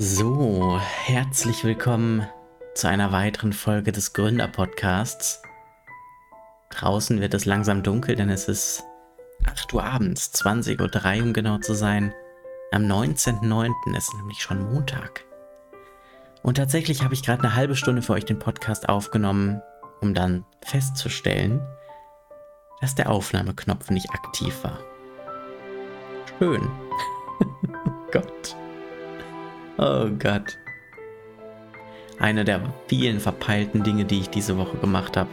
So, herzlich willkommen zu einer weiteren Folge des Gründer-Podcasts. Draußen wird es langsam dunkel, denn es ist 8 Uhr abends, 20.03 Uhr um genau zu sein. Am 19.09. ist nämlich schon Montag. Und tatsächlich habe ich gerade eine halbe Stunde für euch den Podcast aufgenommen, um dann festzustellen, dass der Aufnahmeknopf nicht aktiv war. Schön. Gott. Oh Gott. Eine der vielen verpeilten Dinge, die ich diese Woche gemacht habe.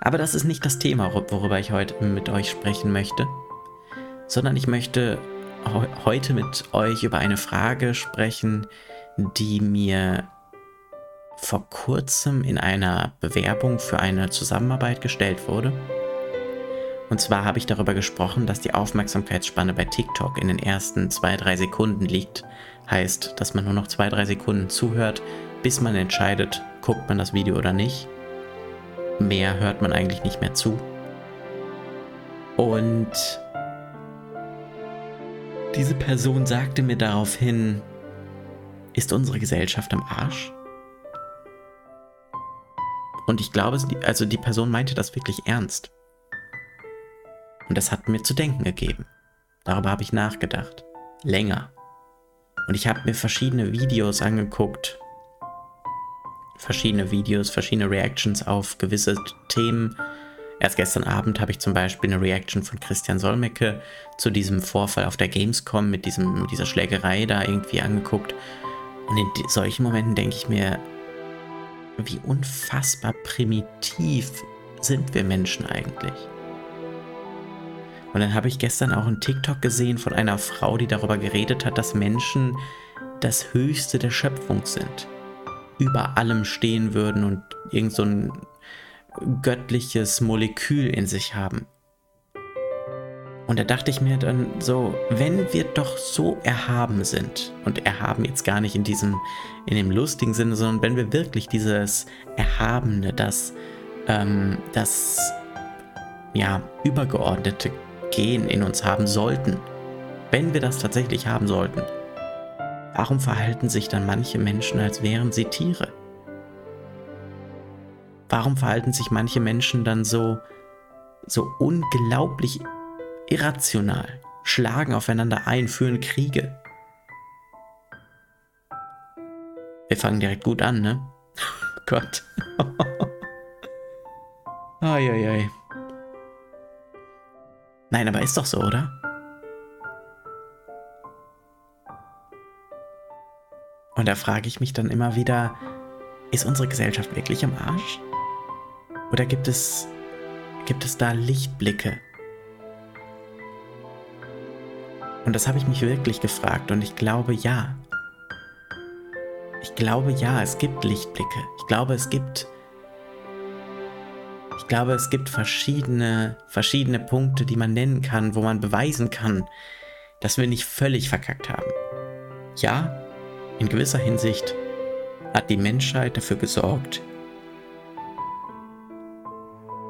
Aber das ist nicht das Thema, worüber ich heute mit euch sprechen möchte, sondern ich möchte heute mit euch über eine Frage sprechen, die mir vor kurzem in einer Bewerbung für eine Zusammenarbeit gestellt wurde. Und zwar habe ich darüber gesprochen, dass die Aufmerksamkeitsspanne bei TikTok in den ersten zwei, drei Sekunden liegt. Heißt, dass man nur noch zwei, drei Sekunden zuhört, bis man entscheidet, guckt man das Video oder nicht. Mehr hört man eigentlich nicht mehr zu. Und diese Person sagte mir daraufhin, ist unsere Gesellschaft am Arsch? Und ich glaube, also die Person meinte das wirklich ernst. Und das hat mir zu denken gegeben. Darüber habe ich nachgedacht. Länger. Und ich habe mir verschiedene Videos angeguckt. Verschiedene Videos, verschiedene Reactions auf gewisse Themen. Erst gestern Abend habe ich zum Beispiel eine Reaction von Christian Solmecke zu diesem Vorfall auf der Gamescom mit, diesem, mit dieser Schlägerei da irgendwie angeguckt. Und in solchen Momenten denke ich mir, wie unfassbar primitiv sind wir Menschen eigentlich? Und dann habe ich gestern auch einen TikTok gesehen von einer Frau, die darüber geredet hat, dass Menschen das Höchste der Schöpfung sind. Über allem stehen würden und irgend so ein göttliches Molekül in sich haben. Und da dachte ich mir dann so, wenn wir doch so erhaben sind, und erhaben jetzt gar nicht in diesem, in dem lustigen Sinne, sondern wenn wir wirklich dieses Erhabene, das, ähm, das, ja, übergeordnete Gen in uns haben sollten, wenn wir das tatsächlich haben sollten, warum verhalten sich dann manche Menschen, als wären sie Tiere? Warum verhalten sich manche Menschen dann so, so unglaublich irrational, schlagen aufeinander ein, führen Kriege. Wir fangen direkt gut an, ne? Gott. Eieiei. Nein, aber ist doch so, oder? Und da frage ich mich dann immer wieder, ist unsere Gesellschaft wirklich am Arsch? Oder gibt es, gibt es da Lichtblicke? Und das habe ich mich wirklich gefragt und ich glaube ja. Ich glaube ja, es gibt Lichtblicke. Ich glaube, es gibt ich glaube, es gibt verschiedene verschiedene Punkte, die man nennen kann, wo man beweisen kann, dass wir nicht völlig verkackt haben. Ja, in gewisser Hinsicht hat die Menschheit dafür gesorgt,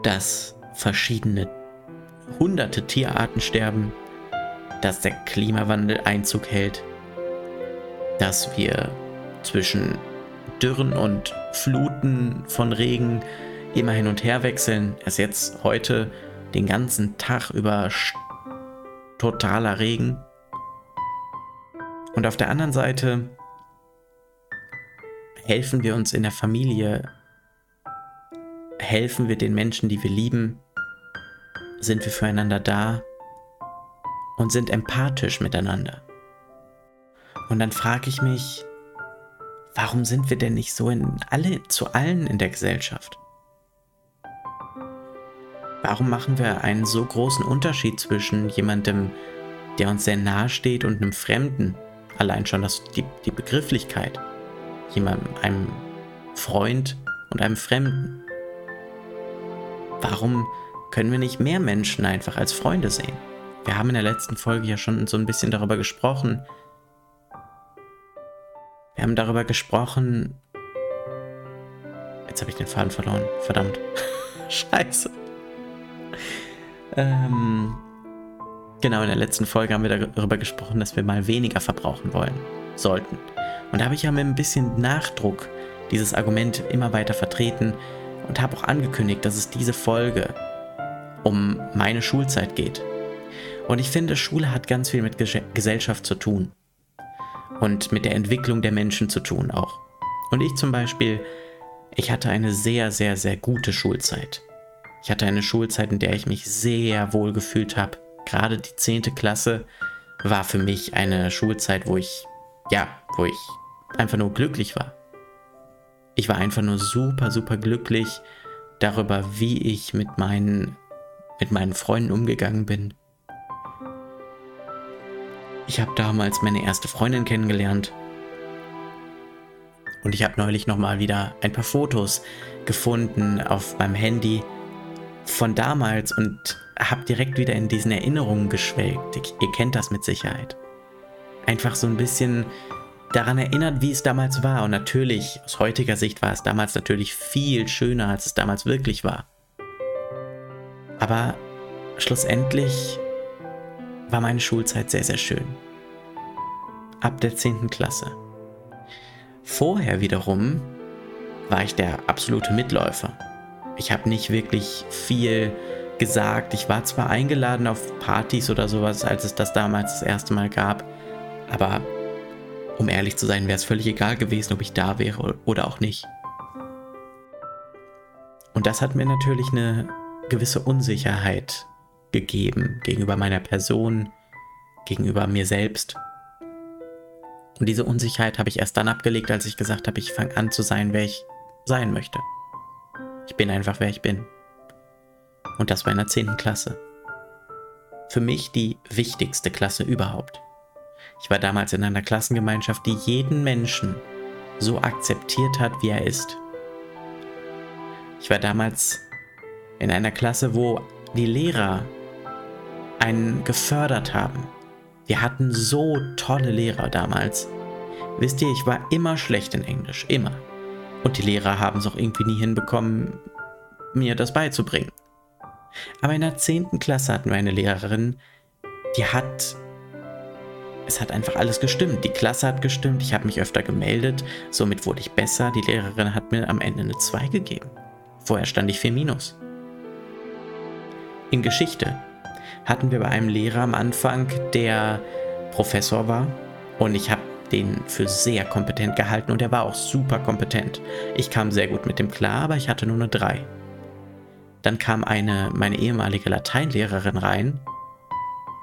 dass verschiedene hunderte Tierarten sterben, dass der Klimawandel Einzug hält, dass wir zwischen Dürren und Fluten von Regen immer hin und her wechseln. Es jetzt heute den ganzen Tag über totaler Regen. Und auf der anderen Seite helfen wir uns in der Familie, helfen wir den Menschen, die wir lieben, sind wir füreinander da und sind empathisch miteinander. Und dann frage ich mich, warum sind wir denn nicht so in alle, zu allen in der Gesellschaft? Warum machen wir einen so großen Unterschied zwischen jemandem, der uns sehr nahe steht und einem Fremden? Allein schon das, die, die Begrifflichkeit. Jemandem, einem Freund und einem Fremden. Warum können wir nicht mehr Menschen einfach als Freunde sehen? Wir haben in der letzten Folge ja schon so ein bisschen darüber gesprochen. Wir haben darüber gesprochen. Jetzt habe ich den Faden verloren. Verdammt. Scheiße. Ähm, genau, in der letzten Folge haben wir darüber gesprochen, dass wir mal weniger verbrauchen wollen. sollten. Und da habe ich ja mit ein bisschen Nachdruck dieses Argument immer weiter vertreten und habe auch angekündigt, dass es diese Folge um meine Schulzeit geht. Und ich finde, Schule hat ganz viel mit Gesellschaft zu tun. Und mit der Entwicklung der Menschen zu tun auch. Und ich zum Beispiel, ich hatte eine sehr, sehr, sehr gute Schulzeit. Ich hatte eine Schulzeit, in der ich mich sehr wohl gefühlt habe. Gerade die 10. Klasse war für mich eine Schulzeit, wo ich, ja, wo ich einfach nur glücklich war. Ich war einfach nur super, super glücklich darüber, wie ich mit meinen, mit meinen Freunden umgegangen bin. Ich habe damals meine erste Freundin kennengelernt. Und ich habe neulich nochmal wieder ein paar Fotos gefunden auf meinem Handy von damals und habe direkt wieder in diesen Erinnerungen geschwelgt. ihr kennt das mit Sicherheit. Einfach so ein bisschen daran erinnert, wie es damals war. Und natürlich, aus heutiger Sicht war es damals natürlich viel schöner, als es damals wirklich war. Aber schlussendlich war meine Schulzeit sehr, sehr schön. Ab der 10. Klasse. Vorher wiederum war ich der absolute Mitläufer. Ich habe nicht wirklich viel gesagt. Ich war zwar eingeladen auf Partys oder sowas, als es das damals das erste Mal gab, aber um ehrlich zu sein, wäre es völlig egal gewesen, ob ich da wäre oder auch nicht. Und das hat mir natürlich eine gewisse Unsicherheit gegeben gegenüber meiner Person, gegenüber mir selbst. Und diese Unsicherheit habe ich erst dann abgelegt, als ich gesagt habe, ich fange an zu sein, wer ich sein möchte. Ich bin einfach, wer ich bin. Und das war in der 10. Klasse. Für mich die wichtigste Klasse überhaupt. Ich war damals in einer Klassengemeinschaft, die jeden Menschen so akzeptiert hat, wie er ist. Ich war damals in einer Klasse, wo die Lehrer einen gefördert haben. Wir hatten so tolle Lehrer damals. Wisst ihr, ich war immer schlecht in Englisch, immer. Und die Lehrer haben es auch irgendwie nie hinbekommen, mir das beizubringen. Aber in der 10. Klasse hatten wir eine Lehrerin, die hat es hat einfach alles gestimmt. Die Klasse hat gestimmt, ich habe mich öfter gemeldet, somit wurde ich besser. Die Lehrerin hat mir am Ende eine 2 gegeben. Vorher stand ich 4 minus. In Geschichte hatten wir bei einem Lehrer am Anfang, der Professor war und ich habe den für sehr kompetent gehalten und er war auch super kompetent. Ich kam sehr gut mit dem klar, aber ich hatte nur eine 3. Dann kam eine, meine ehemalige Lateinlehrerin rein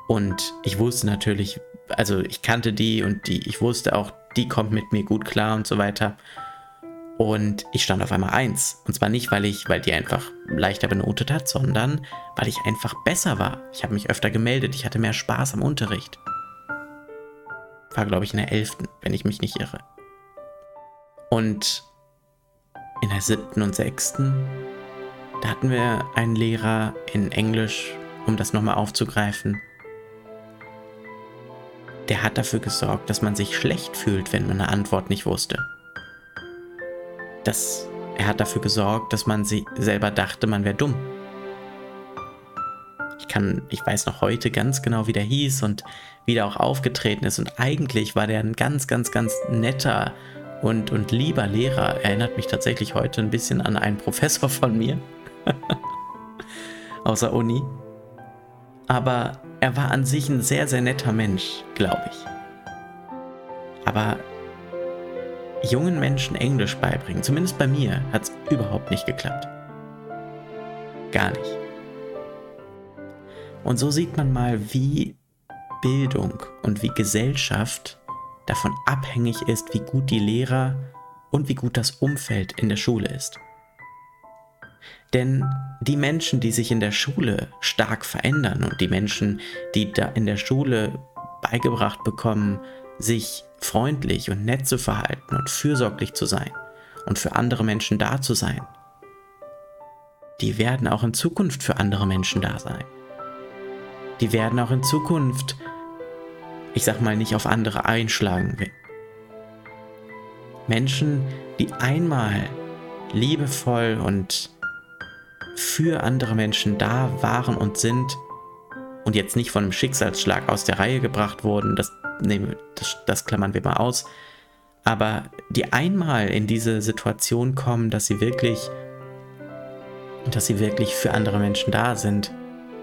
und ich wusste natürlich, also ich kannte die und die, ich wusste auch, die kommt mit mir gut klar und so weiter. Und ich stand auf einmal eins. Und zwar nicht, weil ich, weil die einfach leichter benotet hat, sondern weil ich einfach besser war. Ich habe mich öfter gemeldet, ich hatte mehr Spaß am Unterricht. War, glaube ich, in der elften, wenn ich mich nicht irre. Und in der siebten und sechsten, da hatten wir einen Lehrer in Englisch, um das nochmal aufzugreifen, der hat dafür gesorgt, dass man sich schlecht fühlt, wenn man eine Antwort nicht wusste. Das, er hat dafür gesorgt, dass man sie selber dachte, man wäre dumm. Ich kann, ich weiß noch heute ganz genau, wie der hieß und wie der auch aufgetreten ist. Und eigentlich war der ein ganz, ganz, ganz netter und, und lieber Lehrer. Erinnert mich tatsächlich heute ein bisschen an einen Professor von mir. Außer Uni. Aber er war an sich ein sehr, sehr netter Mensch, glaube ich. Aber jungen Menschen Englisch beibringen, zumindest bei mir, hat es überhaupt nicht geklappt. Gar nicht. Und so sieht man mal, wie Bildung und wie Gesellschaft davon abhängig ist, wie gut die Lehrer und wie gut das Umfeld in der Schule ist. Denn die Menschen, die sich in der Schule stark verändern und die Menschen, die da in der Schule beigebracht bekommen, sich freundlich und nett zu verhalten und fürsorglich zu sein und für andere Menschen da zu sein, die werden auch in Zukunft für andere Menschen da sein. Die werden auch in Zukunft, ich sag mal, nicht auf andere einschlagen. Menschen, die einmal liebevoll und für andere Menschen da waren und sind und jetzt nicht von einem Schicksalsschlag aus der Reihe gebracht wurden, das nee, das, das klammern wir mal aus. Aber die einmal in diese Situation kommen, dass sie wirklich, dass sie wirklich für andere Menschen da sind,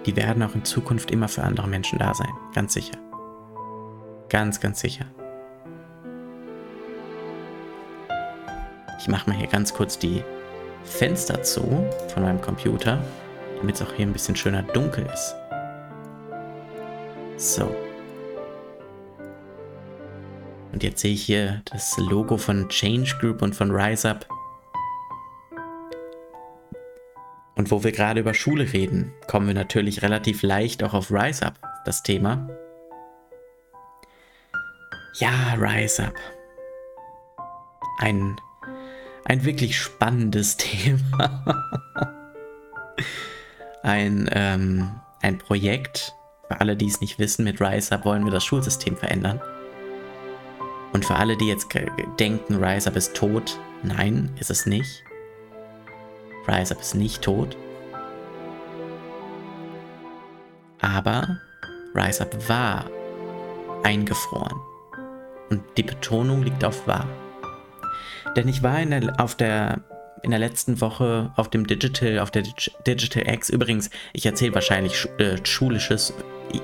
die werden auch in Zukunft immer für andere Menschen da sein. Ganz sicher. Ganz, ganz sicher. Ich mache mal hier ganz kurz die Fenster zu von meinem Computer, damit es auch hier ein bisschen schöner dunkel ist. So. Und jetzt sehe ich hier das Logo von Change Group und von RiseUp. Und wo wir gerade über Schule reden, kommen wir natürlich relativ leicht auch auf RiseUp, das Thema. Ja, RiseUp. Ein, ein wirklich spannendes Thema. ein, ähm, ein Projekt, für alle, die es nicht wissen, mit RiseUp wollen wir das Schulsystem verändern. Und für alle, die jetzt denken, RiseUp ist tot, nein, ist es nicht. RiseUp ist nicht tot. Aber RiseUp war eingefroren. Und die Betonung liegt auf war. Denn ich war in der, auf der, in der letzten Woche auf dem Digital, auf der Digital X. Übrigens, ich erzähle wahrscheinlich äh, Schulisches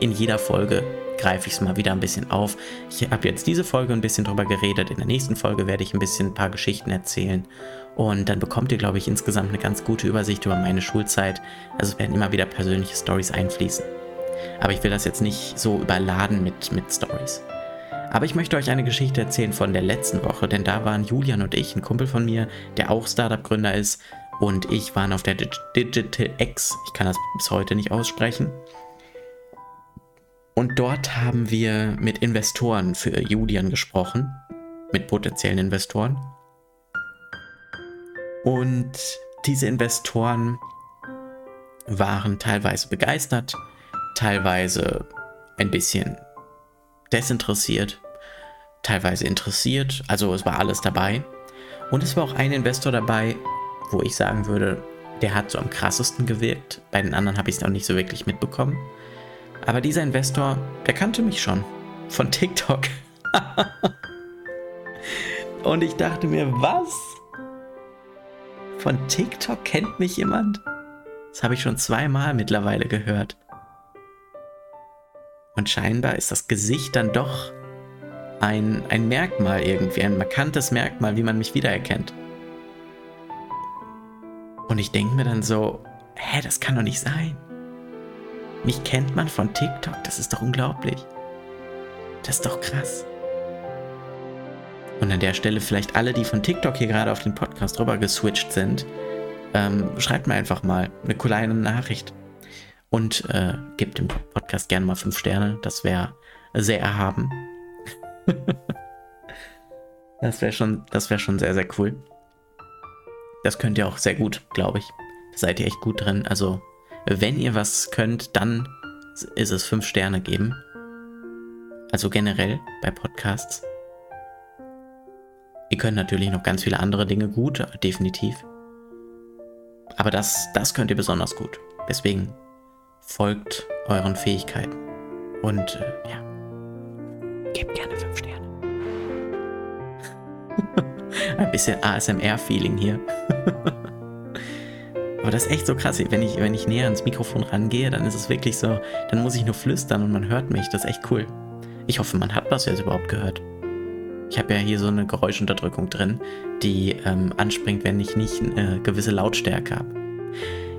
in jeder Folge greife ich es mal wieder ein bisschen auf. Ich habe jetzt diese Folge ein bisschen drüber geredet. In der nächsten Folge werde ich ein bisschen ein paar Geschichten erzählen. Und dann bekommt ihr, glaube ich, insgesamt eine ganz gute Übersicht über meine Schulzeit. Also werden immer wieder persönliche Stories einfließen. Aber ich will das jetzt nicht so überladen mit, mit Stories. Aber ich möchte euch eine Geschichte erzählen von der letzten Woche, denn da waren Julian und ich, ein Kumpel von mir, der auch Startup-Gründer ist, und ich waren auf der Digital X. Ich kann das bis heute nicht aussprechen. Und dort haben wir mit Investoren für Julian gesprochen, mit potenziellen Investoren. Und diese Investoren waren teilweise begeistert, teilweise ein bisschen desinteressiert, teilweise interessiert. Also es war alles dabei. Und es war auch ein Investor dabei, wo ich sagen würde, der hat so am krassesten gewirkt. Bei den anderen habe ich es noch nicht so wirklich mitbekommen. Aber dieser Investor, der kannte mich schon. Von TikTok. Und ich dachte mir, was? Von TikTok kennt mich jemand? Das habe ich schon zweimal mittlerweile gehört. Und scheinbar ist das Gesicht dann doch ein, ein Merkmal irgendwie, ein markantes Merkmal, wie man mich wiedererkennt. Und ich denke mir dann so, hä, das kann doch nicht sein. Mich kennt man von TikTok, das ist doch unglaublich. Das ist doch krass. Und an der Stelle vielleicht alle, die von TikTok hier gerade auf den Podcast rüber geswitcht sind, ähm, schreibt mir einfach mal eine kleine Nachricht. Und äh, gebt dem Podcast gerne mal fünf Sterne. Das wäre sehr erhaben. das wäre schon, wäre schon sehr, sehr cool. Das könnt ihr auch sehr gut, glaube ich. Da seid ihr echt gut drin. Also wenn ihr was könnt, dann ist es fünf Sterne geben. Also generell bei Podcasts. Ihr könnt natürlich noch ganz viele andere Dinge gut, definitiv. Aber das, das könnt ihr besonders gut. Deswegen folgt euren Fähigkeiten. Und äh, ja, gebt gerne fünf Sterne. Ein bisschen ASMR-Feeling hier. Aber das ist echt so krass. Wenn ich, wenn ich näher ans Mikrofon rangehe, dann ist es wirklich so, dann muss ich nur flüstern und man hört mich. Das ist echt cool. Ich hoffe, man hat das jetzt überhaupt gehört. Ich habe ja hier so eine Geräuschunterdrückung drin, die ähm, anspringt, wenn ich nicht eine äh, gewisse Lautstärke habe.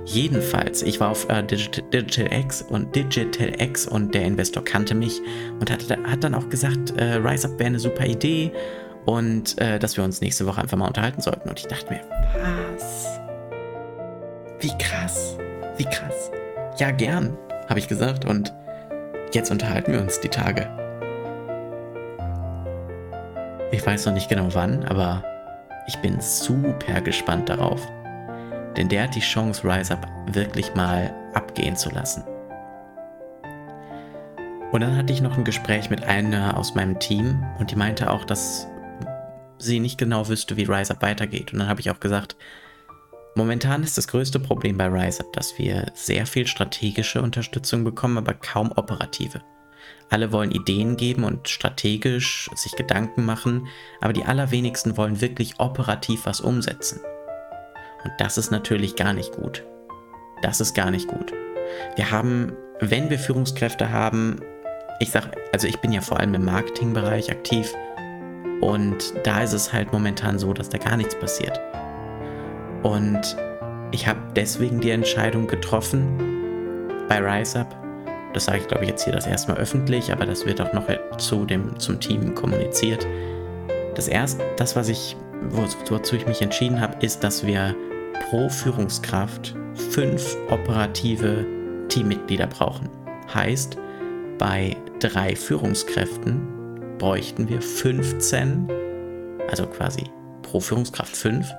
Jedenfalls, ich war auf äh, Digital, Digital, X und Digital X und der Investor kannte mich und hat, hat dann auch gesagt, äh, Rise Up wäre eine super Idee und äh, dass wir uns nächste Woche einfach mal unterhalten sollten. Und ich dachte mir, was? Wie krass. Wie krass. Ja, gern, habe ich gesagt. Und jetzt unterhalten wir uns die Tage. Ich weiß noch nicht genau wann, aber ich bin super gespannt darauf. Denn der hat die Chance, Rise Up wirklich mal abgehen zu lassen. Und dann hatte ich noch ein Gespräch mit einer aus meinem Team und die meinte auch, dass sie nicht genau wüsste, wie Rise Up weitergeht. Und dann habe ich auch gesagt, Momentan ist das größte Problem bei RiseUp, dass wir sehr viel strategische Unterstützung bekommen, aber kaum operative. Alle wollen Ideen geben und strategisch sich Gedanken machen, aber die allerwenigsten wollen wirklich operativ was umsetzen. Und das ist natürlich gar nicht gut. Das ist gar nicht gut. Wir haben, wenn wir Führungskräfte haben, ich sag, also ich bin ja vor allem im Marketingbereich aktiv und da ist es halt momentan so, dass da gar nichts passiert. Und ich habe deswegen die Entscheidung getroffen, bei RiseUp, das sage ich glaube ich jetzt hier das erste Mal öffentlich, aber das wird auch noch zu dem, zum Team kommuniziert. Das erste, das was ich, wozu ich mich entschieden habe, ist, dass wir pro Führungskraft fünf operative Teammitglieder brauchen. Heißt, bei drei Führungskräften bräuchten wir 15, also quasi pro Führungskraft 5,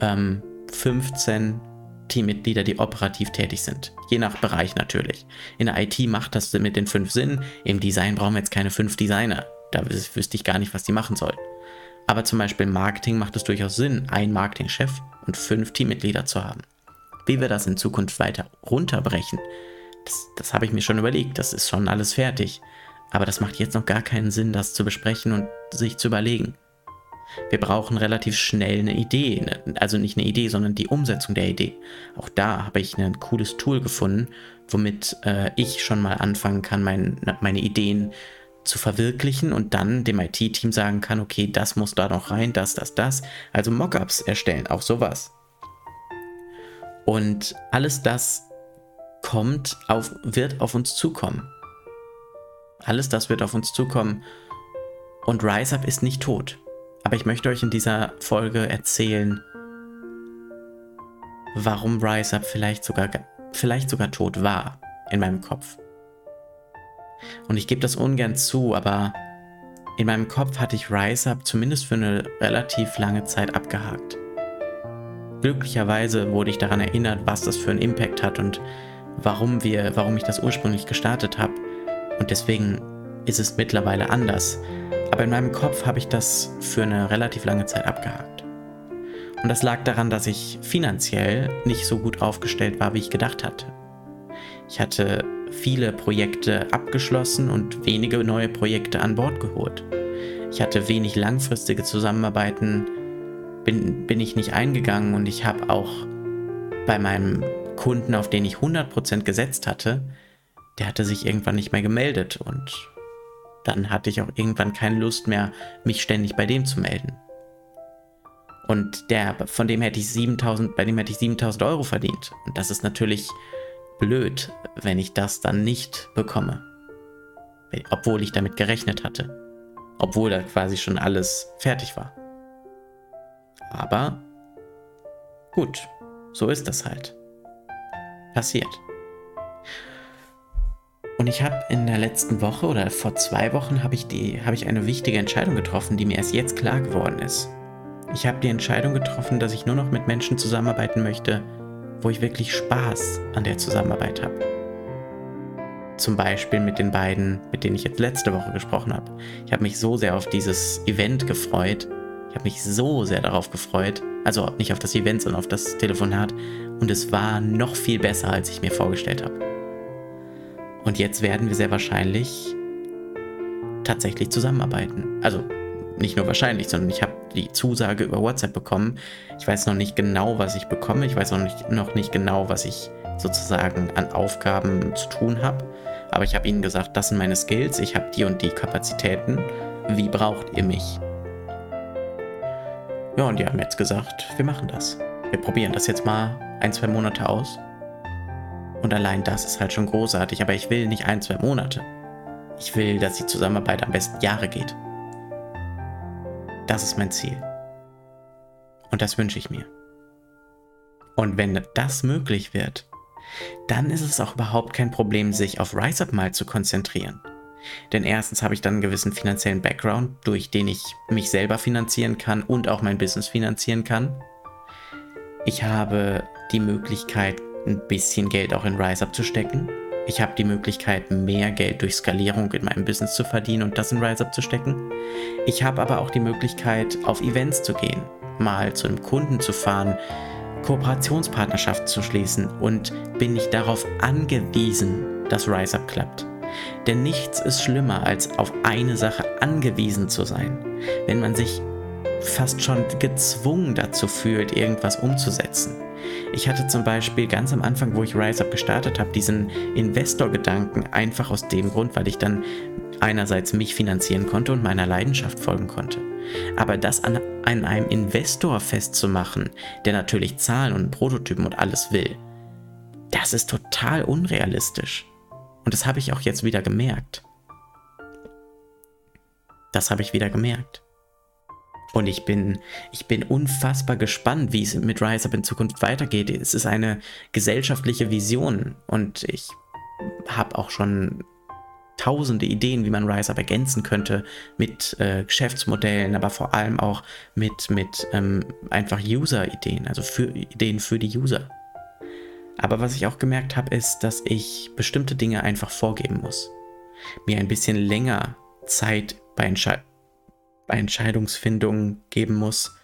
ähm, 15 Teammitglieder, die operativ tätig sind. Je nach Bereich natürlich. In der IT macht das mit den fünf Sinn. Im Design brauchen wir jetzt keine fünf Designer. Da wüsste ich gar nicht, was die machen sollen. Aber zum Beispiel im Marketing macht es durchaus Sinn, einen Marketingchef und fünf Teammitglieder zu haben. Wie wir das in Zukunft weiter runterbrechen, das, das habe ich mir schon überlegt. Das ist schon alles fertig. Aber das macht jetzt noch gar keinen Sinn, das zu besprechen und sich zu überlegen. Wir brauchen relativ schnell eine Idee, ne, also nicht eine Idee, sondern die Umsetzung der Idee. Auch da habe ich ein cooles Tool gefunden, womit äh, ich schon mal anfangen kann, mein, meine Ideen zu verwirklichen und dann dem IT-Team sagen kann, okay, das muss da noch rein, das, das, das. Also Mockups erstellen, auch sowas. Und alles das kommt auf, wird auf uns zukommen. Alles das wird auf uns zukommen. Und RiseUp ist nicht tot. Aber ich möchte euch in dieser Folge erzählen, warum RiseUp vielleicht sogar, vielleicht sogar tot war in meinem Kopf. Und ich gebe das ungern zu, aber in meinem Kopf hatte ich RiseUp zumindest für eine relativ lange Zeit abgehakt. Glücklicherweise wurde ich daran erinnert, was das für einen Impact hat und warum wir, warum ich das ursprünglich gestartet habe. Und deswegen ist es mittlerweile anders. Aber in meinem Kopf habe ich das für eine relativ lange Zeit abgehakt. Und das lag daran, dass ich finanziell nicht so gut aufgestellt war, wie ich gedacht hatte. Ich hatte viele Projekte abgeschlossen und wenige neue Projekte an Bord geholt. Ich hatte wenig langfristige Zusammenarbeiten, bin, bin ich nicht eingegangen und ich habe auch bei meinem Kunden, auf den ich 100% gesetzt hatte, der hatte sich irgendwann nicht mehr gemeldet und dann hatte ich auch irgendwann keine Lust mehr, mich ständig bei dem zu melden. Und der, von dem hätte ich 7000, bei dem hätte ich 7000 Euro verdient. Und das ist natürlich blöd, wenn ich das dann nicht bekomme. Obwohl ich damit gerechnet hatte. Obwohl da quasi schon alles fertig war. Aber gut, so ist das halt. Passiert. Und ich habe in der letzten Woche oder vor zwei Wochen habe ich, hab ich eine wichtige Entscheidung getroffen, die mir erst jetzt klar geworden ist. Ich habe die Entscheidung getroffen, dass ich nur noch mit Menschen zusammenarbeiten möchte, wo ich wirklich Spaß an der Zusammenarbeit habe. Zum Beispiel mit den beiden, mit denen ich jetzt letzte Woche gesprochen habe. Ich habe mich so sehr auf dieses Event gefreut. Ich habe mich so sehr darauf gefreut. Also nicht auf das Event, sondern auf das Telefonat. Und es war noch viel besser, als ich mir vorgestellt habe. Und jetzt werden wir sehr wahrscheinlich tatsächlich zusammenarbeiten. Also nicht nur wahrscheinlich, sondern ich habe die Zusage über WhatsApp bekommen. Ich weiß noch nicht genau, was ich bekomme. Ich weiß noch nicht, noch nicht genau, was ich sozusagen an Aufgaben zu tun habe. Aber ich habe ihnen gesagt, das sind meine Skills, ich habe die und die Kapazitäten. Wie braucht ihr mich? Ja, und die haben jetzt gesagt, wir machen das. Wir probieren das jetzt mal ein, zwei Monate aus. Und allein das ist halt schon großartig, aber ich will nicht ein, zwei Monate. Ich will, dass die Zusammenarbeit am besten Jahre geht. Das ist mein Ziel. Und das wünsche ich mir. Und wenn das möglich wird, dann ist es auch überhaupt kein Problem, sich auf RiseUp mal zu konzentrieren. Denn erstens habe ich dann einen gewissen finanziellen Background, durch den ich mich selber finanzieren kann und auch mein Business finanzieren kann. Ich habe die Möglichkeit, ein bisschen Geld auch in RiseUp zu stecken. Ich habe die Möglichkeit, mehr Geld durch Skalierung in meinem Business zu verdienen und das in RiseUp zu stecken. Ich habe aber auch die Möglichkeit, auf Events zu gehen, mal zu einem Kunden zu fahren, Kooperationspartnerschaften zu schließen und bin nicht darauf angewiesen, dass RiseUp klappt. Denn nichts ist schlimmer, als auf eine Sache angewiesen zu sein. Wenn man sich fast schon gezwungen dazu fühlt, irgendwas umzusetzen. Ich hatte zum Beispiel ganz am Anfang, wo ich RiseUp gestartet habe, diesen Investor-Gedanken einfach aus dem Grund, weil ich dann einerseits mich finanzieren konnte und meiner Leidenschaft folgen konnte. Aber das an, an einem Investor festzumachen, der natürlich Zahlen und Prototypen und alles will, das ist total unrealistisch. Und das habe ich auch jetzt wieder gemerkt. Das habe ich wieder gemerkt. Und ich bin, ich bin unfassbar gespannt, wie es mit Rise Up in Zukunft weitergeht. Es ist eine gesellschaftliche Vision und ich habe auch schon tausende Ideen, wie man Rise Up ergänzen könnte mit äh, Geschäftsmodellen, aber vor allem auch mit, mit ähm, einfach User-Ideen, also für Ideen für die User. Aber was ich auch gemerkt habe, ist, dass ich bestimmte Dinge einfach vorgeben muss. Mir ein bisschen länger Zeit bei, bei Entscheidungsfindungen geben muss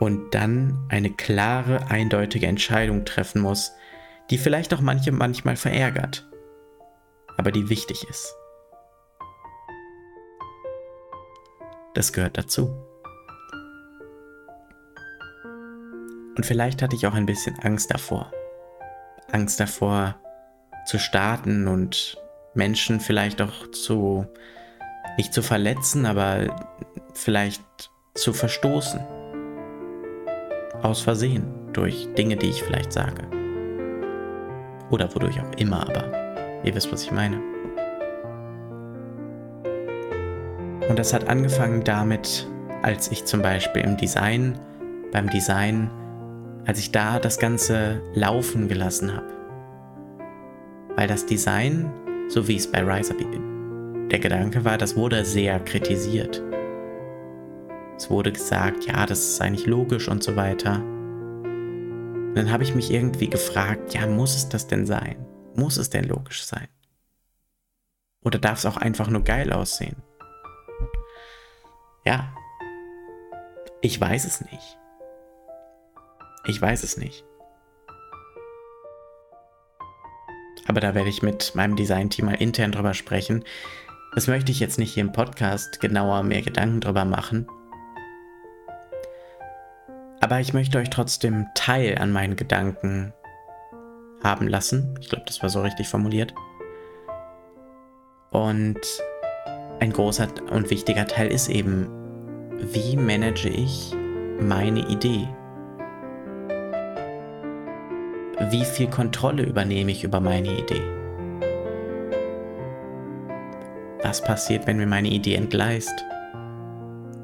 und dann eine klare, eindeutige Entscheidung treffen muss, die vielleicht auch manche manchmal verärgert aber die wichtig ist. Das gehört dazu. Und vielleicht hatte ich auch ein bisschen Angst davor. Angst davor zu starten und Menschen vielleicht auch zu, nicht zu verletzen, aber vielleicht zu verstoßen. Aus Versehen, durch Dinge, die ich vielleicht sage. Oder wodurch auch immer, aber Ihr wisst, was ich meine. Und das hat angefangen damit, als ich zum Beispiel im Design, beim Design, als ich da das Ganze laufen gelassen habe. Weil das Design, so wie es bei Rise Up der Gedanke war, das wurde sehr kritisiert. Es wurde gesagt, ja, das ist eigentlich logisch und so weiter. Und dann habe ich mich irgendwie gefragt, ja, muss es das denn sein? Muss es denn logisch sein? Oder darf es auch einfach nur geil aussehen? Ja. Ich weiß es nicht. Ich weiß es nicht. Aber da werde ich mit meinem Design-Team mal intern drüber sprechen. Das möchte ich jetzt nicht hier im Podcast genauer mehr Gedanken drüber machen. Aber ich möchte euch trotzdem Teil an meinen Gedanken haben lassen. Ich glaube, das war so richtig formuliert. Und ein großer und wichtiger Teil ist eben, wie manage ich meine Idee? Wie viel Kontrolle übernehme ich über meine Idee? Was passiert, wenn mir meine Idee entgleist?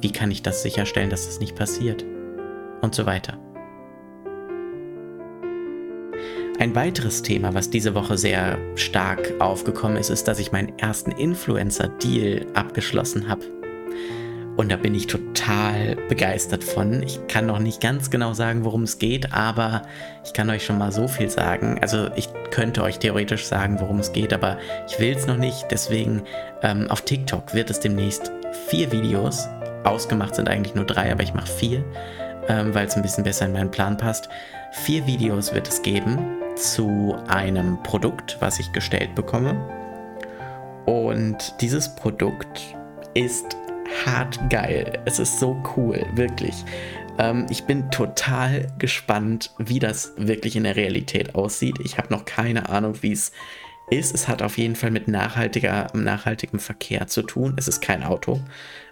Wie kann ich das sicherstellen, dass das nicht passiert? Und so weiter. Ein weiteres Thema, was diese Woche sehr stark aufgekommen ist, ist, dass ich meinen ersten Influencer-Deal abgeschlossen habe. Und da bin ich total begeistert von. Ich kann noch nicht ganz genau sagen, worum es geht, aber ich kann euch schon mal so viel sagen. Also ich könnte euch theoretisch sagen, worum es geht, aber ich will es noch nicht. Deswegen ähm, auf TikTok wird es demnächst vier Videos. Ausgemacht sind eigentlich nur drei, aber ich mache vier, ähm, weil es ein bisschen besser in meinen Plan passt. Vier Videos wird es geben zu einem Produkt, was ich gestellt bekomme. Und dieses Produkt ist hart geil. Es ist so cool, wirklich. Ähm, ich bin total gespannt, wie das wirklich in der Realität aussieht. Ich habe noch keine Ahnung, wie es ist. Es hat auf jeden Fall mit nachhaltiger, nachhaltigem Verkehr zu tun. Es ist kein Auto.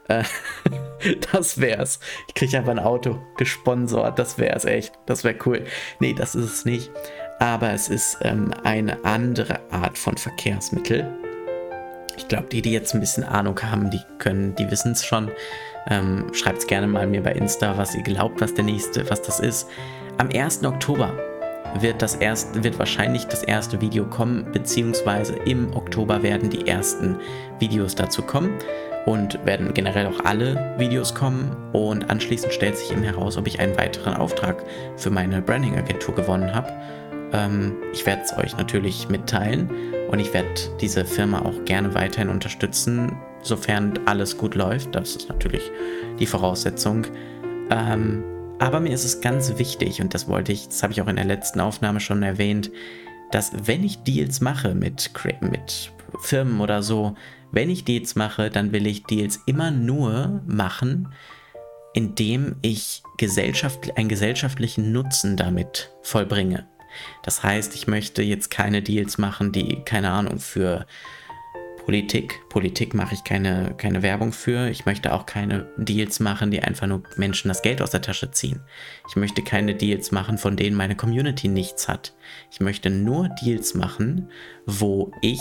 Äh, das wär's. Ich kriege einfach ein Auto gesponsert. Das wär's echt. Das wäre cool. Nee, das ist es nicht aber es ist ähm, eine andere Art von Verkehrsmittel. Ich glaube, die, die jetzt ein bisschen Ahnung haben, die können, die wissen es schon. Ähm, Schreibt es gerne mal mir bei Insta, was ihr glaubt, was der nächste, was das ist. Am 1. Oktober wird das erste, wird wahrscheinlich das erste Video kommen, beziehungsweise im Oktober werden die ersten Videos dazu kommen und werden generell auch alle Videos kommen und anschließend stellt sich eben heraus, ob ich einen weiteren Auftrag für meine Branding-Agentur gewonnen habe ähm, ich werde es euch natürlich mitteilen und ich werde diese Firma auch gerne weiterhin unterstützen, sofern alles gut läuft. Das ist natürlich die Voraussetzung. Ähm, aber mir ist es ganz wichtig, und das wollte ich, das habe ich auch in der letzten Aufnahme schon erwähnt, dass wenn ich Deals mache mit, mit Firmen oder so, wenn ich Deals mache, dann will ich Deals immer nur machen, indem ich gesellschaft, einen gesellschaftlichen Nutzen damit vollbringe. Das heißt, ich möchte jetzt keine Deals machen, die, keine Ahnung, für Politik. Politik mache ich keine, keine Werbung für. Ich möchte auch keine Deals machen, die einfach nur Menschen das Geld aus der Tasche ziehen. Ich möchte keine Deals machen, von denen meine Community nichts hat. Ich möchte nur Deals machen, wo ich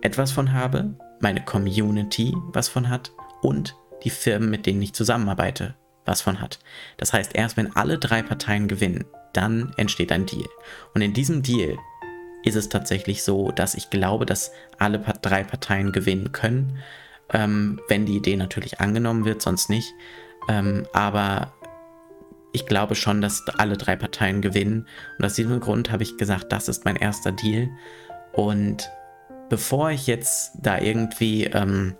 etwas von habe, meine Community was von hat und die Firmen, mit denen ich zusammenarbeite, was von hat. Das heißt, erst wenn alle drei Parteien gewinnen, dann entsteht ein Deal. Und in diesem Deal ist es tatsächlich so, dass ich glaube, dass alle drei Parteien gewinnen können, ähm, wenn die Idee natürlich angenommen wird, sonst nicht. Ähm, aber ich glaube schon, dass alle drei Parteien gewinnen. Und aus diesem Grund habe ich gesagt, das ist mein erster Deal. Und bevor ich jetzt da irgendwie ähm,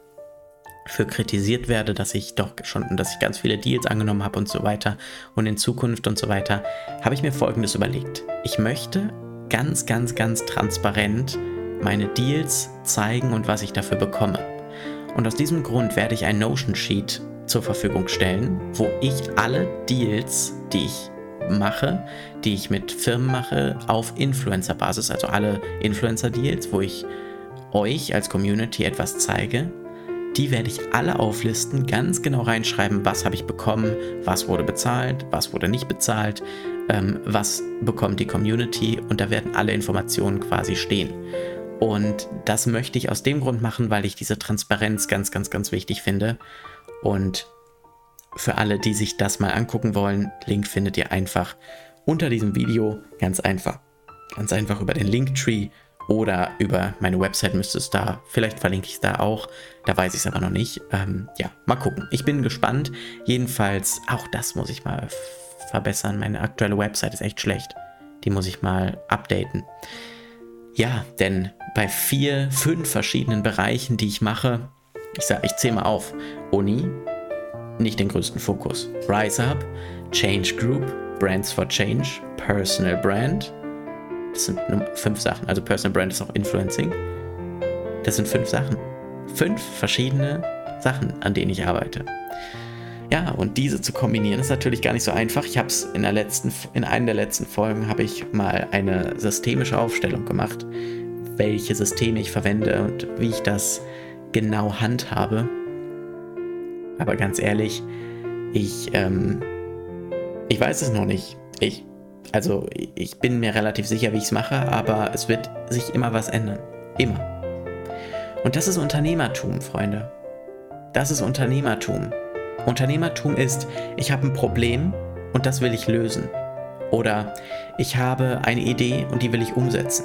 für kritisiert werde, dass ich doch schon, dass ich ganz viele Deals angenommen habe und so weiter und in Zukunft und so weiter, habe ich mir Folgendes überlegt. Ich möchte ganz, ganz, ganz transparent meine Deals zeigen und was ich dafür bekomme. Und aus diesem Grund werde ich ein Notion Sheet zur Verfügung stellen, wo ich alle Deals, die ich mache, die ich mit Firmen mache, auf Influencer-Basis, also alle Influencer-Deals, wo ich euch als Community etwas zeige, die werde ich alle auflisten, ganz genau reinschreiben, was habe ich bekommen, was wurde bezahlt, was wurde nicht bezahlt, ähm, was bekommt die Community und da werden alle Informationen quasi stehen. Und das möchte ich aus dem Grund machen, weil ich diese Transparenz ganz, ganz, ganz wichtig finde. Und für alle, die sich das mal angucken wollen, Link findet ihr einfach unter diesem Video. Ganz einfach. Ganz einfach über den Linktree oder über meine Website müsste es da. Vielleicht verlinke ich es da auch. Da weiß ich es aber noch nicht. Ähm, ja, mal gucken. Ich bin gespannt. Jedenfalls, auch das muss ich mal verbessern. Meine aktuelle Website ist echt schlecht. Die muss ich mal updaten. Ja, denn bei vier, fünf verschiedenen Bereichen, die ich mache, ich sage, ich zähle mal auf. Uni, nicht den größten Fokus. Rise Up, Change Group, Brands for Change, Personal Brand. Das sind fünf Sachen. Also Personal Brand ist auch Influencing. Das sind fünf Sachen. Fünf verschiedene Sachen, an denen ich arbeite. Ja, und diese zu kombinieren ist natürlich gar nicht so einfach. Ich habe es in der letzten, in einer der letzten Folgen habe ich mal eine systemische Aufstellung gemacht, welche Systeme ich verwende und wie ich das genau handhabe. Aber ganz ehrlich, ich, ähm, ich weiß es noch nicht. Ich, also ich bin mir relativ sicher, wie ich es mache, aber es wird sich immer was ändern. Immer. Und das ist Unternehmertum, Freunde. Das ist Unternehmertum. Unternehmertum ist, ich habe ein Problem und das will ich lösen. Oder ich habe eine Idee und die will ich umsetzen.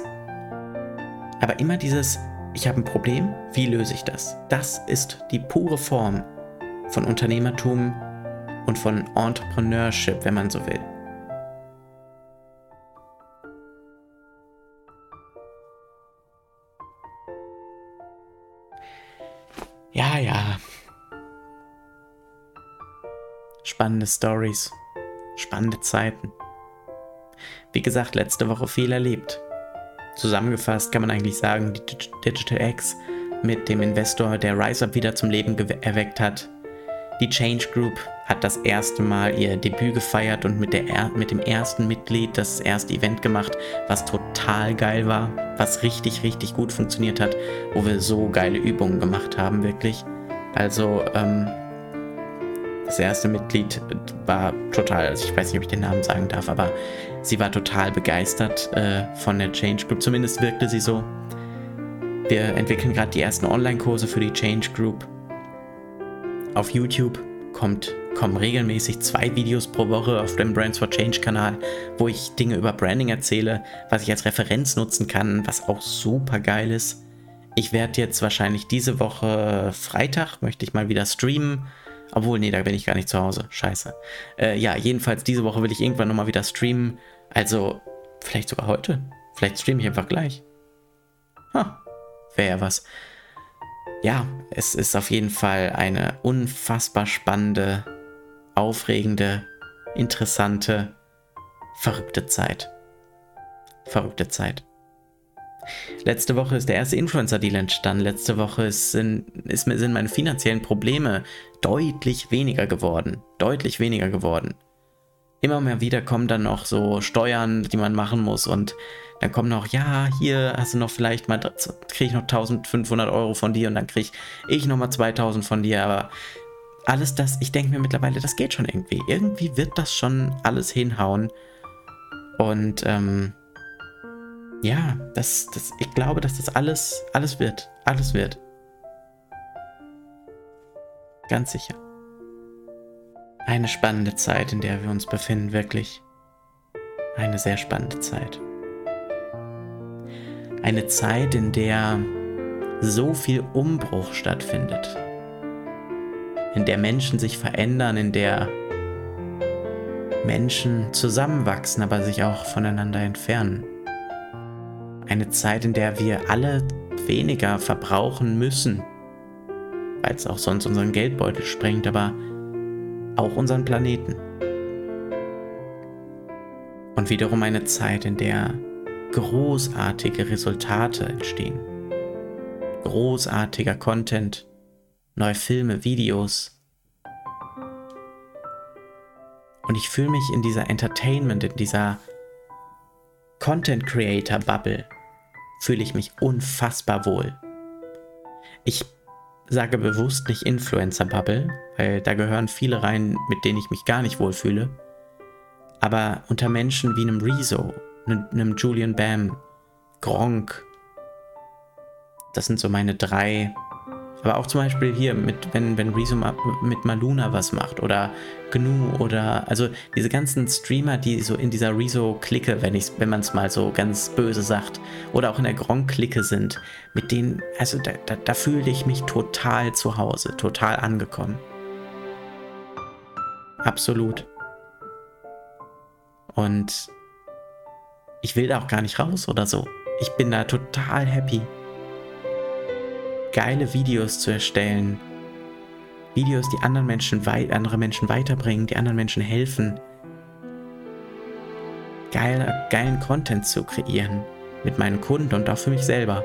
Aber immer dieses, ich habe ein Problem, wie löse ich das? Das ist die pure Form von Unternehmertum und von Entrepreneurship, wenn man so will. Ja, ja, Spannende Stories, spannende Zeiten. Wie gesagt, letzte Woche viel erlebt. Zusammengefasst kann man eigentlich sagen, die Digital X mit dem Investor, der RiseUp wieder zum Leben erweckt hat. Die Change Group hat das erste Mal ihr Debüt gefeiert und mit, der, mit dem ersten Mitglied das erste Event gemacht, was total geil war, was richtig, richtig gut funktioniert hat, wo wir so geile Übungen gemacht haben, wirklich. Also, ähm, das erste Mitglied war total, also ich weiß nicht, ob ich den Namen sagen darf, aber sie war total begeistert äh, von der Change Group. Zumindest wirkte sie so. Wir entwickeln gerade die ersten Online-Kurse für die Change Group. Auf YouTube kommt, kommen regelmäßig zwei Videos pro Woche auf dem Brands for Change Kanal, wo ich Dinge über Branding erzähle, was ich als Referenz nutzen kann, was auch super geil ist. Ich werde jetzt wahrscheinlich diese Woche Freitag, möchte ich mal wieder streamen obwohl, nee, da bin ich gar nicht zu Hause. Scheiße. Äh, ja, jedenfalls diese Woche will ich irgendwann nochmal wieder streamen. Also, vielleicht sogar heute. Vielleicht streame ich einfach gleich. Ha, wäre ja was. Ja, es ist auf jeden Fall eine unfassbar spannende, aufregende, interessante, verrückte Zeit. Verrückte Zeit. Letzte Woche ist der erste Influencer-Deal entstanden. Letzte Woche sind, ist, sind meine finanziellen Probleme deutlich weniger geworden. Deutlich weniger geworden. Immer mehr wieder kommen dann noch so Steuern, die man machen muss und dann kommen noch, ja, hier hast du noch vielleicht mal, kriege ich noch 1500 Euro von dir und dann kriege ich noch mal 2000 von dir, aber alles das, ich denke mir mittlerweile, das geht schon irgendwie. Irgendwie wird das schon alles hinhauen und ähm, ja, das, das, ich glaube, dass das alles, alles wird. Alles wird. Ganz sicher. Eine spannende Zeit, in der wir uns befinden, wirklich. Eine sehr spannende Zeit. Eine Zeit, in der so viel Umbruch stattfindet. In der Menschen sich verändern, in der Menschen zusammenwachsen, aber sich auch voneinander entfernen. Eine Zeit, in der wir alle weniger verbrauchen müssen, weil es auch sonst unseren Geldbeutel sprengt, aber auch unseren Planeten. Und wiederum eine Zeit, in der großartige Resultate entstehen. Großartiger Content, neue Filme, Videos. Und ich fühle mich in dieser Entertainment, in dieser Content Creator Bubble fühle ich mich unfassbar wohl. Ich sage bewusst nicht Influencer-Bubble, weil da gehören viele rein, mit denen ich mich gar nicht wohlfühle. Aber unter Menschen wie einem Rezo, einem Julian Bam, Gronk, das sind so meine drei aber auch zum Beispiel hier, mit, wenn, wenn Rezo mit Maluna was macht oder Gnu oder also diese ganzen Streamer, die so in dieser Rezo-Clique, wenn, wenn man es mal so ganz böse sagt, oder auch in der Gronk-Clique sind, mit denen, also da, da, da fühle ich mich total zu Hause, total angekommen. Absolut. Und ich will da auch gar nicht raus oder so. Ich bin da total happy geile Videos zu erstellen. Videos, die anderen Menschen andere Menschen weiterbringen, die anderen Menschen helfen. Geile, geilen Content zu kreieren mit meinen Kunden und auch für mich selber.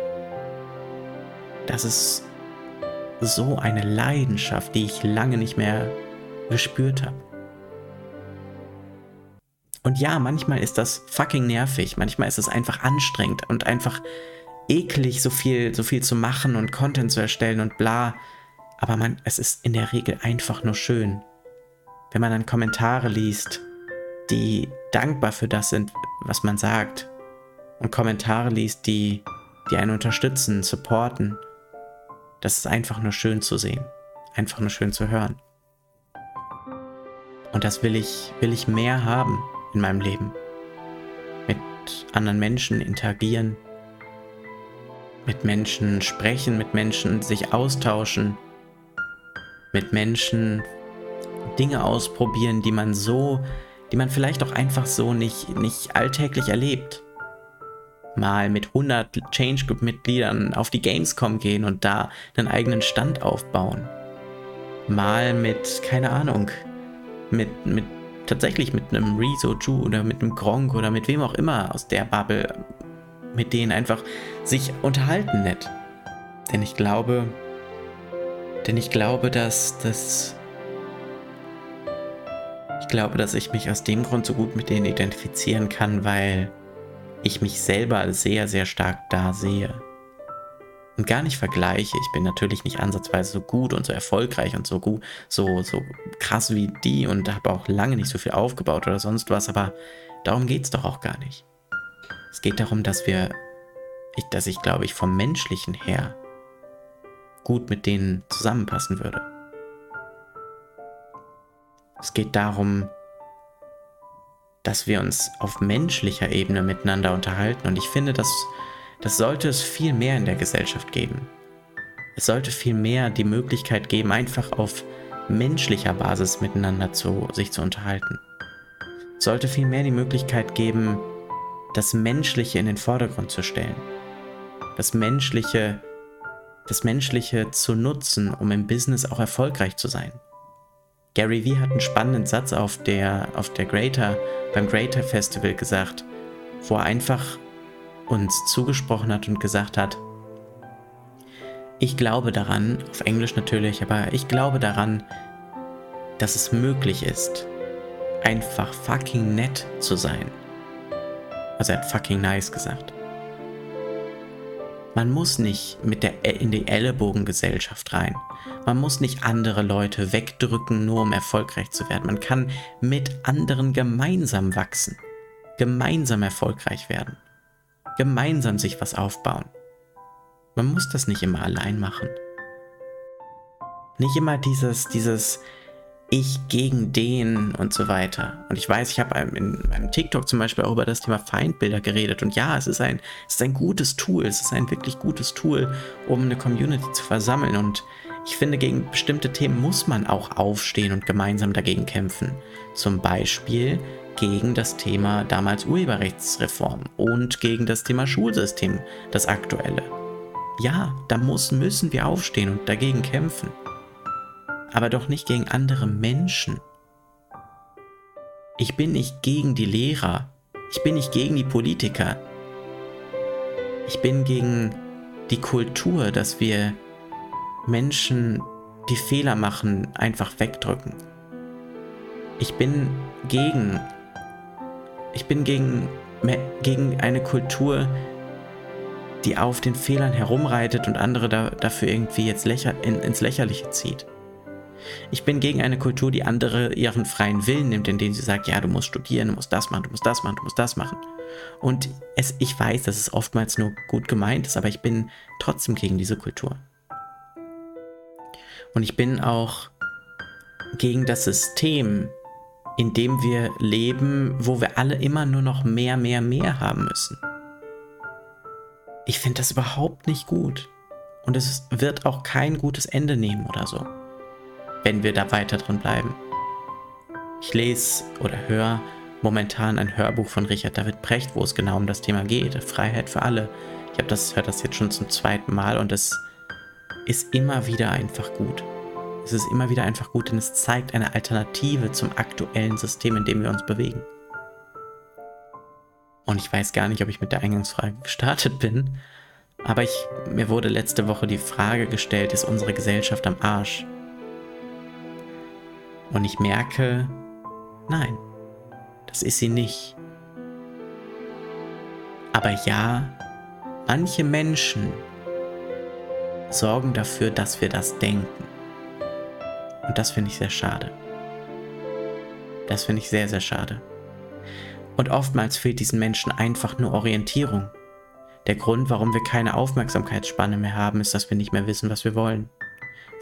Das ist so eine Leidenschaft, die ich lange nicht mehr gespürt habe. Und ja, manchmal ist das fucking nervig, manchmal ist es einfach anstrengend und einfach eklig, so viel, so viel zu machen und Content zu erstellen und bla. Aber man, es ist in der Regel einfach nur schön. Wenn man dann Kommentare liest, die dankbar für das sind, was man sagt. Und Kommentare liest, die, die einen unterstützen, supporten. Das ist einfach nur schön zu sehen. Einfach nur schön zu hören. Und das will ich, will ich mehr haben in meinem Leben. Mit anderen Menschen interagieren, mit Menschen sprechen, mit Menschen sich austauschen, mit Menschen Dinge ausprobieren, die man so, die man vielleicht auch einfach so nicht, nicht alltäglich erlebt. Mal mit 100 Change Group Mitgliedern auf die Gamescom gehen und da einen eigenen Stand aufbauen. Mal mit, keine Ahnung, mit, mit tatsächlich mit einem Rezo Ju oder mit einem Gronk oder mit wem auch immer aus der Bubble mit denen einfach sich unterhalten nett. Denn ich glaube, denn ich glaube, dass das ich glaube, dass ich mich aus dem Grund so gut mit denen identifizieren kann, weil ich mich selber sehr, sehr stark da sehe. Und gar nicht vergleiche. Ich bin natürlich nicht ansatzweise so gut und so erfolgreich und so gut, so, so krass wie die und habe auch lange nicht so viel aufgebaut oder sonst was, aber darum geht es doch auch gar nicht. Es geht darum, dass wir, dass ich glaube ich vom menschlichen her gut mit denen zusammenpassen würde. Es geht darum, dass wir uns auf menschlicher Ebene miteinander unterhalten und ich finde, dass das sollte es viel mehr in der Gesellschaft geben. Es sollte viel mehr die Möglichkeit geben, einfach auf menschlicher Basis miteinander zu, sich zu unterhalten. Es sollte viel mehr die Möglichkeit geben, das Menschliche in den Vordergrund zu stellen. Das Menschliche, das Menschliche zu nutzen, um im Business auch erfolgreich zu sein. Gary Vee hat einen spannenden Satz auf der, auf der Greater, beim Greater Festival gesagt, wo er einfach uns zugesprochen hat und gesagt hat, ich glaube daran, auf Englisch natürlich, aber ich glaube daran, dass es möglich ist, einfach fucking nett zu sein. Also er hat fucking nice gesagt. Man muss nicht mit der in die Ellenbogengesellschaft rein. Man muss nicht andere Leute wegdrücken, nur um erfolgreich zu werden. Man kann mit anderen gemeinsam wachsen, gemeinsam erfolgreich werden, gemeinsam sich was aufbauen. Man muss das nicht immer allein machen. Nicht immer dieses, dieses Ich gegen den und so weiter. Und ich weiß, ich habe in meinem TikTok zum Beispiel auch über das Thema Feindbilder geredet. Und ja, es ist ein, es ist ein gutes Tool. Es ist ein wirklich gutes Tool, um eine Community zu versammeln. Und ich finde, gegen bestimmte Themen muss man auch aufstehen und gemeinsam dagegen kämpfen. Zum Beispiel gegen das Thema damals Urheberrechtsreform und gegen das Thema Schulsystem, das aktuelle. Ja, da muss, müssen wir aufstehen und dagegen kämpfen. Aber doch nicht gegen andere Menschen. Ich bin nicht gegen die Lehrer. Ich bin nicht gegen die Politiker. Ich bin gegen die Kultur, dass wir Menschen, die Fehler machen, einfach wegdrücken. Ich bin gegen, ich bin gegen, gegen eine Kultur, die auf den Fehlern herumreitet und andere da, dafür irgendwie jetzt lächer, in, ins Lächerliche zieht. Ich bin gegen eine Kultur, die andere ihren freien Willen nimmt, indem sie sagt, ja, du musst studieren, du musst das machen, du musst das machen, du musst das machen. Und es, ich weiß, dass es oftmals nur gut gemeint ist, aber ich bin trotzdem gegen diese Kultur. Und ich bin auch gegen das System, in dem wir leben, wo wir alle immer nur noch mehr, mehr, mehr haben müssen. Ich finde das überhaupt nicht gut. Und es wird auch kein gutes Ende nehmen oder so, wenn wir da weiter drin bleiben. Ich lese oder höre momentan ein Hörbuch von Richard David Brecht, wo es genau um das Thema geht, Freiheit für alle. Ich habe das höre das jetzt schon zum zweiten Mal und es ist immer wieder einfach gut. Es ist immer wieder einfach gut, denn es zeigt eine Alternative zum aktuellen System, in dem wir uns bewegen. Und ich weiß gar nicht, ob ich mit der Eingangsfrage gestartet bin. Aber ich, mir wurde letzte Woche die Frage gestellt, ist unsere Gesellschaft am Arsch? Und ich merke, nein, das ist sie nicht. Aber ja, manche Menschen sorgen dafür, dass wir das denken. Und das finde ich sehr schade. Das finde ich sehr, sehr schade. Und oftmals fehlt diesen Menschen einfach nur Orientierung. Der Grund, warum wir keine Aufmerksamkeitsspanne mehr haben, ist, dass wir nicht mehr wissen, was wir wollen.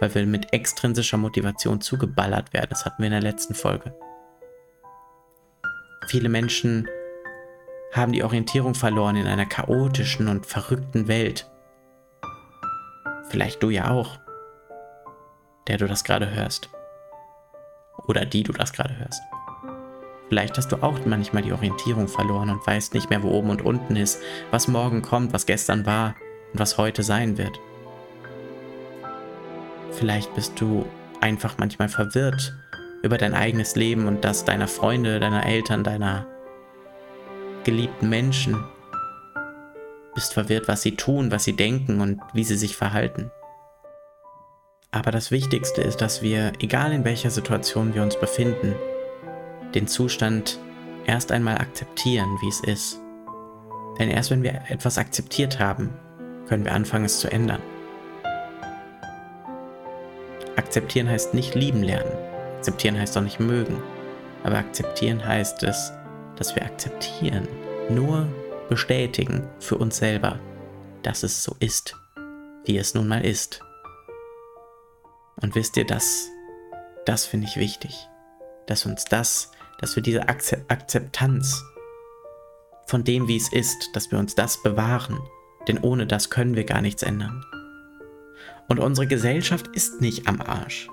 Weil wir mit extrinsischer Motivation zugeballert werden. Das hatten wir in der letzten Folge. Viele Menschen haben die Orientierung verloren in einer chaotischen und verrückten Welt. Vielleicht du ja auch, der du das gerade hörst. Oder die du das gerade hörst. Vielleicht hast du auch manchmal die Orientierung verloren und weißt nicht mehr, wo oben und unten ist, was morgen kommt, was gestern war und was heute sein wird. Vielleicht bist du einfach manchmal verwirrt über dein eigenes Leben und das deiner Freunde, deiner Eltern, deiner geliebten Menschen. Bist verwirrt, was sie tun, was sie denken und wie sie sich verhalten. Aber das Wichtigste ist, dass wir, egal in welcher Situation wir uns befinden, den Zustand erst einmal akzeptieren, wie es ist. Denn erst wenn wir etwas akzeptiert haben, können wir anfangen, es zu ändern. Akzeptieren heißt nicht lieben lernen. Akzeptieren heißt auch nicht mögen. Aber akzeptieren heißt es, dass wir akzeptieren, nur bestätigen für uns selber, dass es so ist, wie es nun mal ist. Und wisst ihr, das, das finde ich wichtig, dass uns das dass wir diese Akzeptanz von dem, wie es ist, dass wir uns das bewahren, denn ohne das können wir gar nichts ändern. Und unsere Gesellschaft ist nicht am Arsch.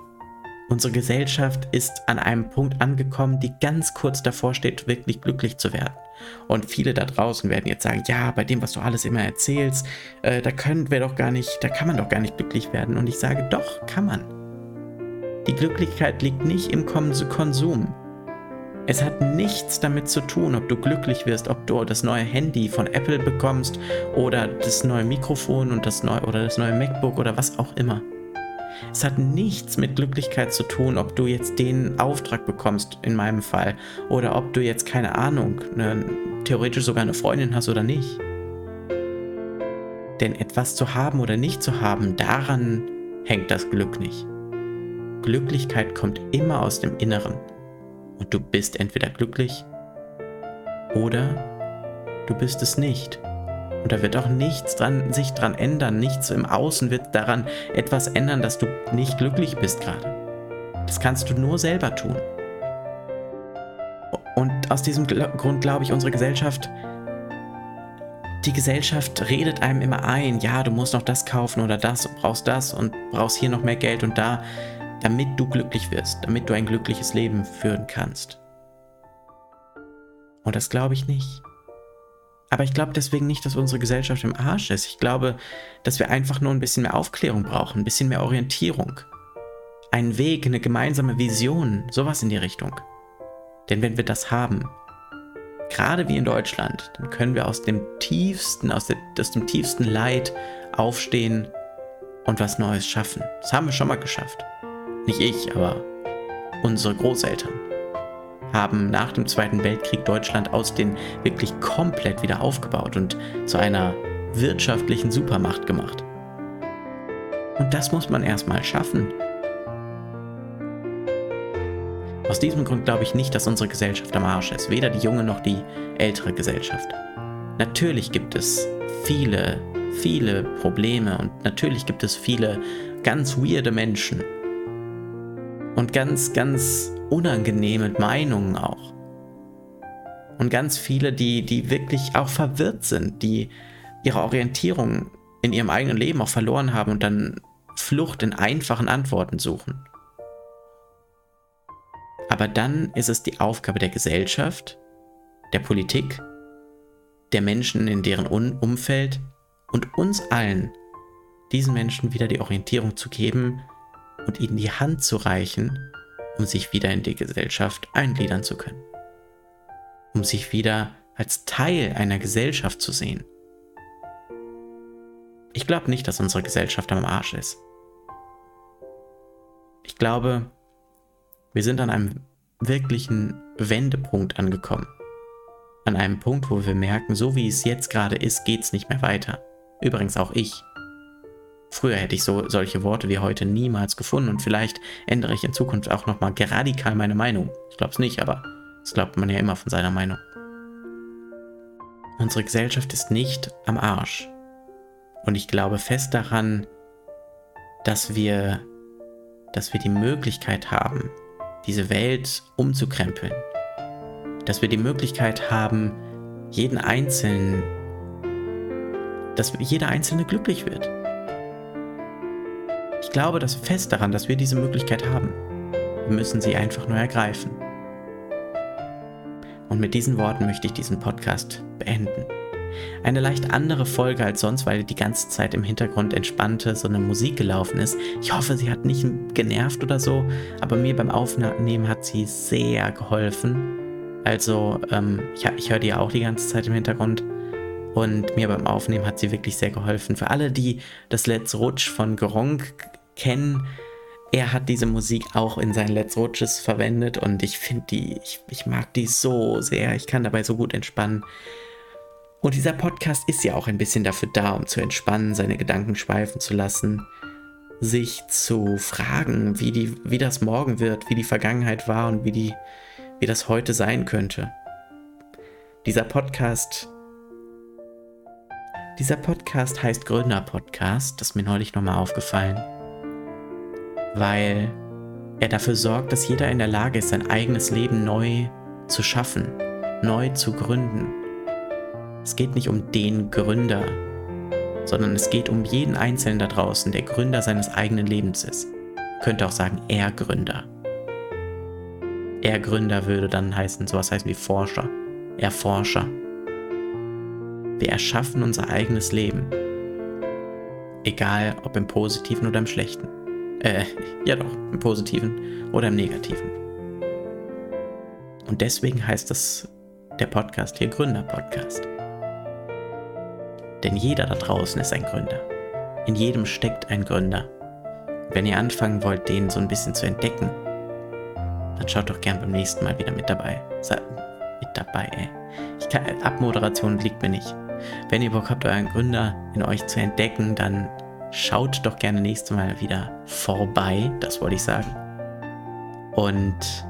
Unsere Gesellschaft ist an einem Punkt angekommen, die ganz kurz davor steht, wirklich glücklich zu werden. Und viele da draußen werden jetzt sagen, ja, bei dem, was du alles immer erzählst, äh, da können wir doch gar nicht, da kann man doch gar nicht glücklich werden. Und ich sage, doch, kann man. Die Glücklichkeit liegt nicht im Konsum. Es hat nichts damit zu tun, ob du glücklich wirst, ob du das neue Handy von Apple bekommst oder das neue Mikrofon und das neue oder das neue MacBook oder was auch immer. Es hat nichts mit Glücklichkeit zu tun, ob du jetzt den Auftrag bekommst, in meinem Fall, oder ob du jetzt keine Ahnung, ne, theoretisch sogar eine Freundin hast oder nicht. Denn etwas zu haben oder nicht zu haben, daran hängt das Glück nicht. Glücklichkeit kommt immer aus dem Inneren. Und du bist entweder glücklich oder du bist es nicht. Und da wird auch nichts dran, sich dran ändern. Nichts im Außen wird daran etwas ändern, dass du nicht glücklich bist gerade. Das kannst du nur selber tun. Und aus diesem Grund glaube ich, unsere Gesellschaft, die Gesellschaft redet einem immer ein, ja, du musst noch das kaufen oder das, brauchst das und brauchst hier noch mehr Geld und da damit du glücklich wirst, damit du ein glückliches Leben führen kannst. Und das glaube ich nicht. Aber ich glaube deswegen nicht, dass unsere Gesellschaft im Arsch ist. Ich glaube, dass wir einfach nur ein bisschen mehr Aufklärung brauchen, ein bisschen mehr Orientierung. Einen Weg, eine gemeinsame Vision, sowas in die Richtung. Denn wenn wir das haben, gerade wie in Deutschland, dann können wir aus dem tiefsten, aus, der, aus dem tiefsten Leid aufstehen und was Neues schaffen. Das haben wir schon mal geschafft nicht ich, aber unsere Großeltern, haben nach dem Zweiten Weltkrieg Deutschland aus den wirklich komplett wieder aufgebaut und zu einer wirtschaftlichen Supermacht gemacht. Und das muss man erstmal schaffen. Aus diesem Grund glaube ich nicht, dass unsere Gesellschaft am Arsch ist, weder die junge noch die ältere Gesellschaft. Natürlich gibt es viele, viele Probleme und natürlich gibt es viele ganz weirde Menschen, und ganz, ganz unangenehme Meinungen auch. Und ganz viele, die, die wirklich auch verwirrt sind, die ihre Orientierung in ihrem eigenen Leben auch verloren haben und dann Flucht in einfachen Antworten suchen. Aber dann ist es die Aufgabe der Gesellschaft, der Politik, der Menschen in deren Umfeld und uns allen, diesen Menschen wieder die Orientierung zu geben, und ihnen die Hand zu reichen, um sich wieder in die Gesellschaft eingliedern zu können. Um sich wieder als Teil einer Gesellschaft zu sehen. Ich glaube nicht, dass unsere Gesellschaft am Arsch ist. Ich glaube, wir sind an einem wirklichen Wendepunkt angekommen. An einem Punkt, wo wir merken, so wie es jetzt gerade ist, geht es nicht mehr weiter. Übrigens auch ich. Früher hätte ich so solche Worte wie heute niemals gefunden und vielleicht ändere ich in Zukunft auch nochmal radikal meine Meinung. Ich glaube es nicht, aber das glaubt man ja immer von seiner Meinung. Unsere Gesellschaft ist nicht am Arsch. Und ich glaube fest daran, dass wir, dass wir die Möglichkeit haben, diese Welt umzukrempeln. Dass wir die Möglichkeit haben, jeden Einzelnen, dass jeder Einzelne glücklich wird. Ich glaube das fest daran, dass wir diese Möglichkeit haben. Wir müssen sie einfach nur ergreifen. Und mit diesen Worten möchte ich diesen Podcast beenden. Eine leicht andere Folge als sonst, weil die ganze Zeit im Hintergrund entspannte so eine Musik gelaufen ist. Ich hoffe, sie hat nicht genervt oder so, aber mir beim Aufnehmen hat sie sehr geholfen. Also, ähm, ich, ich höre die auch die ganze Zeit im Hintergrund. Und mir beim Aufnehmen hat sie wirklich sehr geholfen. Für alle, die das Let's Rutsch von Gronk kennen. Er hat diese Musik auch in seinen Let's Roaches verwendet und ich finde die, ich, ich mag die so sehr. Ich kann dabei so gut entspannen. Und dieser Podcast ist ja auch ein bisschen dafür da, um zu entspannen, seine Gedanken schweifen zu lassen, sich zu fragen, wie, die, wie das morgen wird, wie die Vergangenheit war und wie, die, wie das heute sein könnte. Dieser Podcast dieser Podcast heißt Gründer Podcast, das ist mir neulich nochmal aufgefallen weil er dafür sorgt, dass jeder in der Lage ist, sein eigenes Leben neu zu schaffen, neu zu gründen. Es geht nicht um den Gründer, sondern es geht um jeden Einzelnen da draußen, der Gründer seines eigenen Lebens ist. könnte auch sagen, er Gründer. Er Gründer würde dann heißen, sowas heißt wie Forscher. Erforscher. Wir erschaffen unser eigenes Leben. Egal ob im positiven oder im schlechten. Äh, ja doch, im positiven oder im negativen. Und deswegen heißt das der Podcast hier Gründer-Podcast. Denn jeder da draußen ist ein Gründer. In jedem steckt ein Gründer. Wenn ihr anfangen wollt, den so ein bisschen zu entdecken, dann schaut doch gern beim nächsten Mal wieder mit dabei. Mit dabei, ey. Ich kann, Abmoderation liegt mir nicht. Wenn ihr Bock habt, euren Gründer in euch zu entdecken, dann schaut doch gerne nächstes Mal wieder vorbei, das wollte ich sagen. Und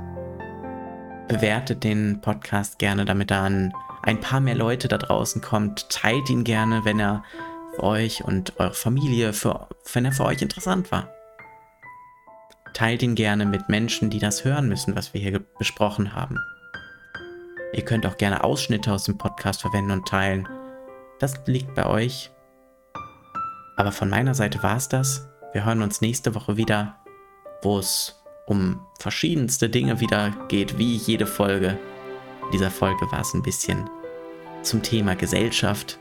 bewertet den Podcast gerne, damit da an ein paar mehr Leute da draußen kommt. Teilt ihn gerne, wenn er für euch und eure Familie, für, wenn er für euch interessant war. Teilt ihn gerne mit Menschen, die das hören müssen, was wir hier besprochen haben. Ihr könnt auch gerne Ausschnitte aus dem Podcast verwenden und teilen. Das liegt bei euch. Aber von meiner Seite war es das. Wir hören uns nächste Woche wieder, wo es um verschiedenste Dinge wieder geht, wie jede Folge. In dieser Folge war es ein bisschen zum Thema Gesellschaft,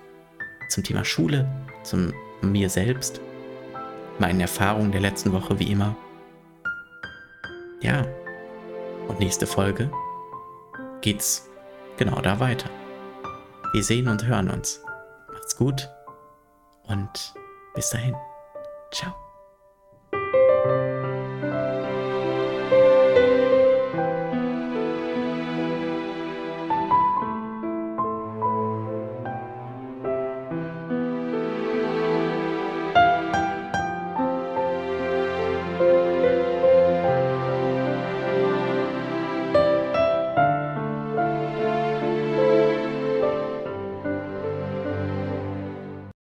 zum Thema Schule, zum mir selbst, meinen Erfahrungen der letzten Woche wie immer. Ja, und nächste Folge geht's genau da weiter. Wir sehen und hören uns. Macht's gut und bis dahin. Ciao.